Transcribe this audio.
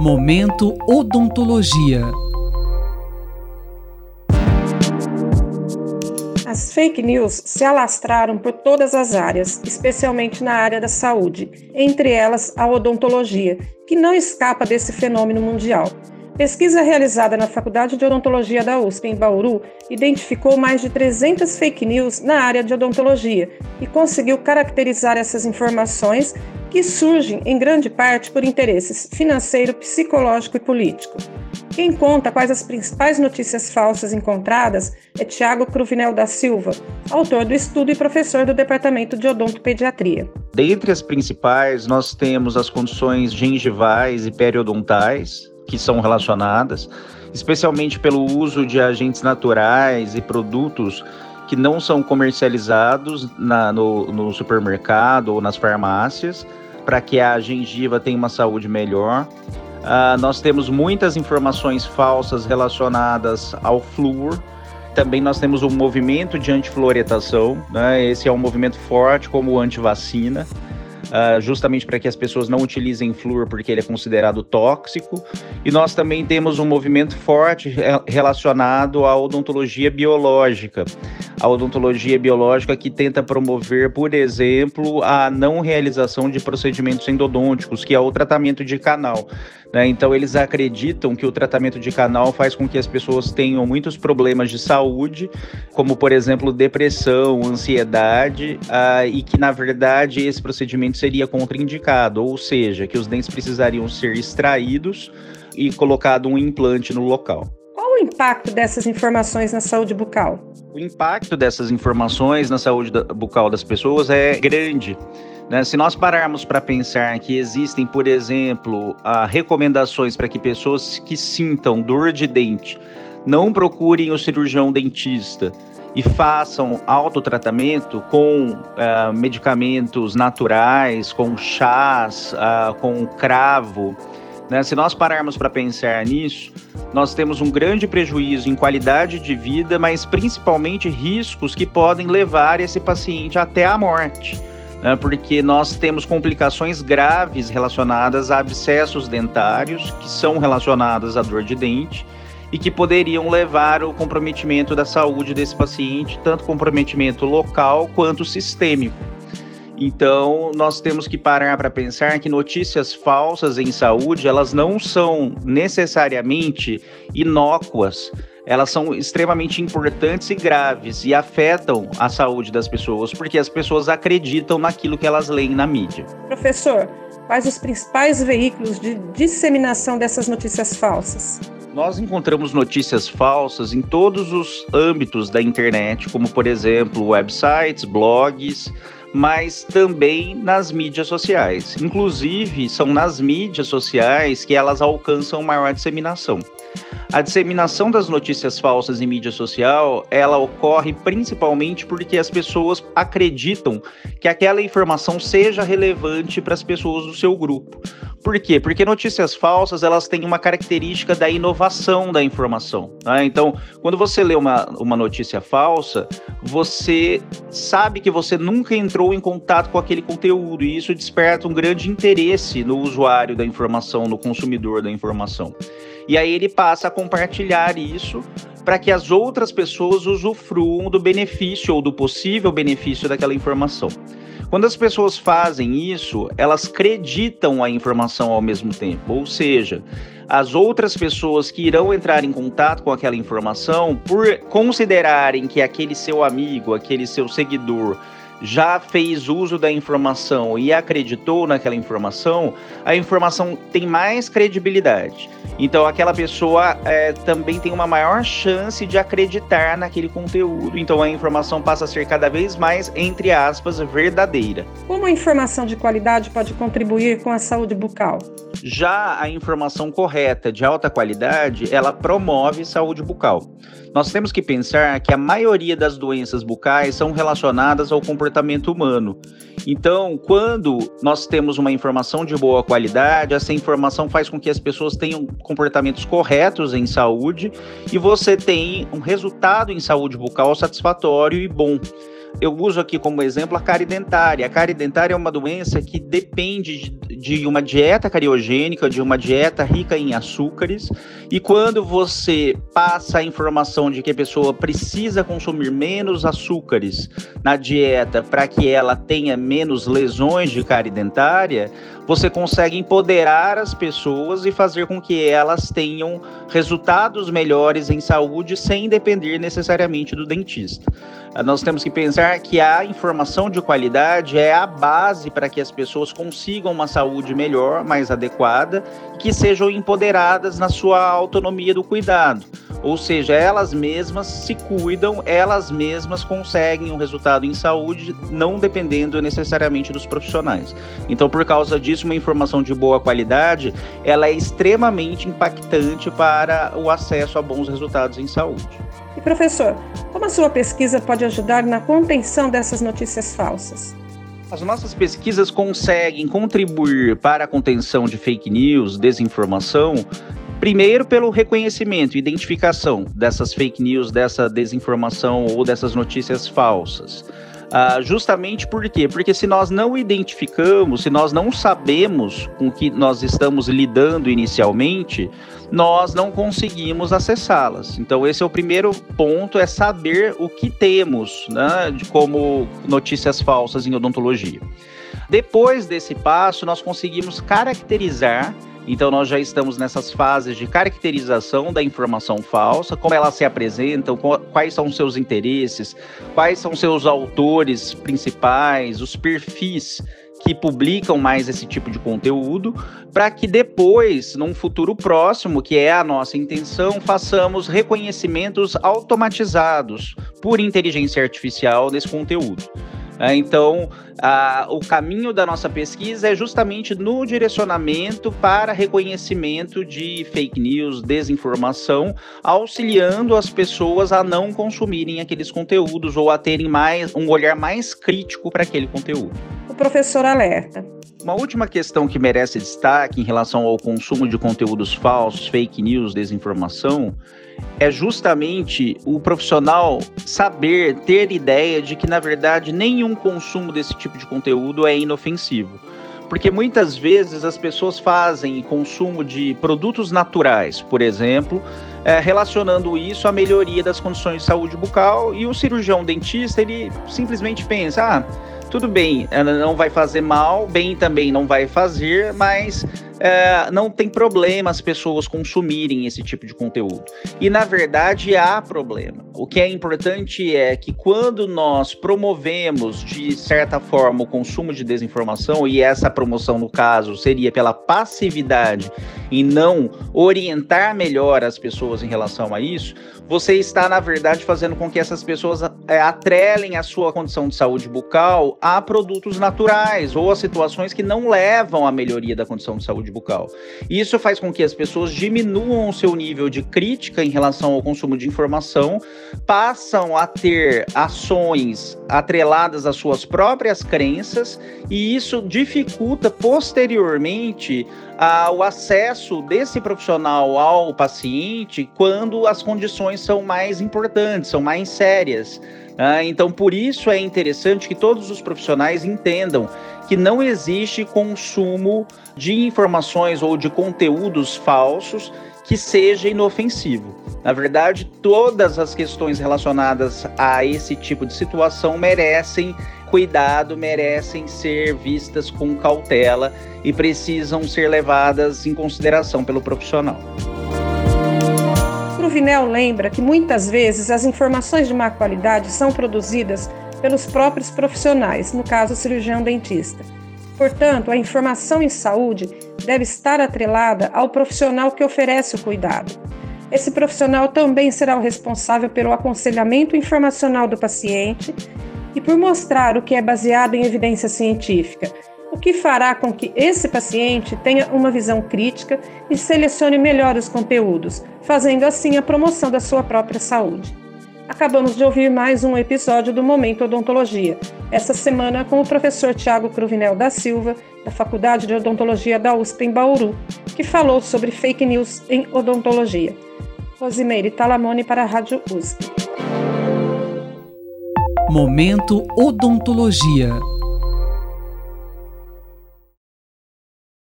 Momento Odontologia. As fake news se alastraram por todas as áreas, especialmente na área da saúde, entre elas a odontologia, que não escapa desse fenômeno mundial. Pesquisa realizada na Faculdade de Odontologia da USP, em Bauru, identificou mais de 300 fake news na área de odontologia e conseguiu caracterizar essas informações que surgem em grande parte por interesses financeiro, psicológico e político. Quem conta quais as principais notícias falsas encontradas é Tiago Cruvinel da Silva, autor do estudo e professor do Departamento de Odontopediatria. Dentre as principais, nós temos as condições gengivais e periodontais, que são relacionadas, especialmente pelo uso de agentes naturais e produtos que não são comercializados na, no, no supermercado ou nas farmácias, para que a gengiva tenha uma saúde melhor. Uh, nós temos muitas informações falsas relacionadas ao flúor. Também nós temos um movimento de antifluoretação, né? esse é um movimento forte como antivacina uh, justamente para que as pessoas não utilizem flúor porque ele é considerado tóxico. E nós também temos um movimento forte relacionado à odontologia biológica. A odontologia biológica que tenta promover, por exemplo, a não realização de procedimentos endodônticos, que é o tratamento de canal. Né? Então, eles acreditam que o tratamento de canal faz com que as pessoas tenham muitos problemas de saúde, como, por exemplo, depressão, ansiedade, uh, e que, na verdade, esse procedimento seria contraindicado, ou seja, que os dentes precisariam ser extraídos e colocado um implante no local. O impacto dessas informações na saúde bucal? O impacto dessas informações na saúde bucal das pessoas é grande. Né? Se nós pararmos para pensar que existem, por exemplo, recomendações para que pessoas que sintam dor de dente não procurem o cirurgião dentista e façam autotratamento com uh, medicamentos naturais, com chás, uh, com cravo. Né? Se nós pararmos para pensar nisso, nós temos um grande prejuízo em qualidade de vida, mas principalmente riscos que podem levar esse paciente até a morte né, porque nós temos complicações graves relacionadas a abscessos dentários, que são relacionadas à dor de dente e que poderiam levar ao comprometimento da saúde desse paciente, tanto comprometimento local quanto sistêmico. Então, nós temos que parar para pensar que notícias falsas em saúde, elas não são necessariamente inócuas, elas são extremamente importantes e graves e afetam a saúde das pessoas, porque as pessoas acreditam naquilo que elas leem na mídia. Professor, quais os principais veículos de disseminação dessas notícias falsas? Nós encontramos notícias falsas em todos os âmbitos da internet, como por exemplo websites, blogs, mas também nas mídias sociais. Inclusive, são nas mídias sociais que elas alcançam maior disseminação. A disseminação das notícias falsas em mídia social, ela ocorre principalmente porque as pessoas acreditam que aquela informação seja relevante para as pessoas do seu grupo. Por quê? Porque notícias falsas, elas têm uma característica da inovação da informação. Né? Então, quando você lê uma, uma notícia falsa, você sabe que você nunca entrou em contato com aquele conteúdo e isso desperta um grande interesse no usuário da informação, no consumidor da informação. E aí ele passa a compartilhar isso para que as outras pessoas usufruam do benefício ou do possível benefício daquela informação. Quando as pessoas fazem isso, elas acreditam a informação ao mesmo tempo, ou seja, as outras pessoas que irão entrar em contato com aquela informação, por considerarem que aquele seu amigo, aquele seu seguidor, já fez uso da informação e acreditou naquela informação, a informação tem mais credibilidade. Então, aquela pessoa é, também tem uma maior chance de acreditar naquele conteúdo. Então, a informação passa a ser cada vez mais, entre aspas, verdadeira. Como a informação de qualidade pode contribuir com a saúde bucal? Já a informação correta, de alta qualidade, ela promove saúde bucal. Nós temos que pensar que a maioria das doenças bucais são relacionadas ao comportamento humano. Então, quando nós temos uma informação de boa qualidade, essa informação faz com que as pessoas tenham comportamentos corretos em saúde e você tem um resultado em saúde bucal satisfatório e bom. Eu uso aqui como exemplo a cárie dentária. A cárie dentária é uma doença que depende de, de uma dieta cariogênica, de uma dieta rica em açúcares, e quando você passa a informação de que a pessoa precisa consumir menos açúcares na dieta para que ela tenha menos lesões de cárie dentária, você consegue empoderar as pessoas e fazer com que elas tenham resultados melhores em saúde sem depender necessariamente do dentista. Ah, nós temos que pensar que a informação de qualidade é a base para que as pessoas consigam uma saúde melhor, mais adequada e que sejam empoderadas na sua autonomia do cuidado. Ou seja, elas mesmas se cuidam, elas mesmas conseguem um resultado em saúde, não dependendo necessariamente dos profissionais. Então, por causa disso, uma informação de boa qualidade, ela é extremamente impactante para o acesso a bons resultados em saúde. E professor, como a sua pesquisa pode ajudar na contenção dessas notícias falsas? As nossas pesquisas conseguem contribuir para a contenção de fake news, desinformação, primeiro pelo reconhecimento e identificação dessas fake news, dessa desinformação ou dessas notícias falsas. Uh, justamente por quê? Porque se nós não identificamos, se nós não sabemos com que nós estamos lidando inicialmente, nós não conseguimos acessá-las. Então, esse é o primeiro ponto: é saber o que temos né, de como notícias falsas em odontologia. Depois desse passo, nós conseguimos caracterizar então nós já estamos nessas fases de caracterização da informação falsa, como ela se apresenta, quais são seus interesses, quais são seus autores principais, os perfis que publicam mais esse tipo de conteúdo, para que depois, num futuro próximo, que é a nossa intenção, façamos reconhecimentos automatizados por inteligência artificial desse conteúdo. É, então, a, o caminho da nossa pesquisa é justamente no direcionamento para reconhecimento de fake news, desinformação, auxiliando as pessoas a não consumirem aqueles conteúdos ou a terem mais um olhar mais crítico para aquele conteúdo. O professor alerta. Uma última questão que merece destaque em relação ao consumo de conteúdos falsos, fake news, desinformação, é justamente o profissional saber, ter ideia de que, na verdade, nenhum consumo desse tipo de conteúdo é inofensivo. Porque muitas vezes as pessoas fazem consumo de produtos naturais, por exemplo, é, relacionando isso à melhoria das condições de saúde bucal, e o cirurgião dentista ele simplesmente pensa: ah, tudo bem, não vai fazer mal, bem também não vai fazer, mas é, não tem problema as pessoas consumirem esse tipo de conteúdo. E na verdade há problema. O que é importante é que quando nós promovemos de certa forma o consumo de desinformação, e essa promoção no caso seria pela passividade e não orientar melhor as pessoas em relação a isso, você está na verdade fazendo com que essas pessoas é, atrelem a sua condição de saúde bucal a produtos naturais ou a situações que não levam à melhoria da condição de saúde bucal. Isso faz com que as pessoas diminuam o seu nível de crítica em relação ao consumo de informação, passam a ter ações atreladas às suas próprias crenças e isso dificulta posteriormente ah, o acesso desse profissional ao paciente quando as condições são mais importantes, são mais sérias. Ah, então, por isso é interessante que todos os profissionais entendam que não existe consumo de informações ou de conteúdos falsos que seja inofensivo. Na verdade, todas as questões relacionadas a esse tipo de situação merecem cuidado, merecem ser vistas com cautela e precisam ser levadas em consideração pelo profissional. Cruvinel lembra que muitas vezes as informações de má qualidade são produzidas pelos próprios profissionais, no caso, o cirurgião dentista. Portanto, a informação em saúde deve estar atrelada ao profissional que oferece o cuidado. Esse profissional também será o responsável pelo aconselhamento informacional do paciente e por mostrar o que é baseado em evidência científica, o que fará com que esse paciente tenha uma visão crítica e selecione melhor os conteúdos, fazendo assim a promoção da sua própria saúde. Acabamos de ouvir mais um episódio do Momento Odontologia, essa semana com o professor Tiago Cruvinel da Silva, da Faculdade de Odontologia da USP em Bauru, que falou sobre fake news em odontologia. Rosimeire Talamone para a Rádio USP. Momento Odontologia.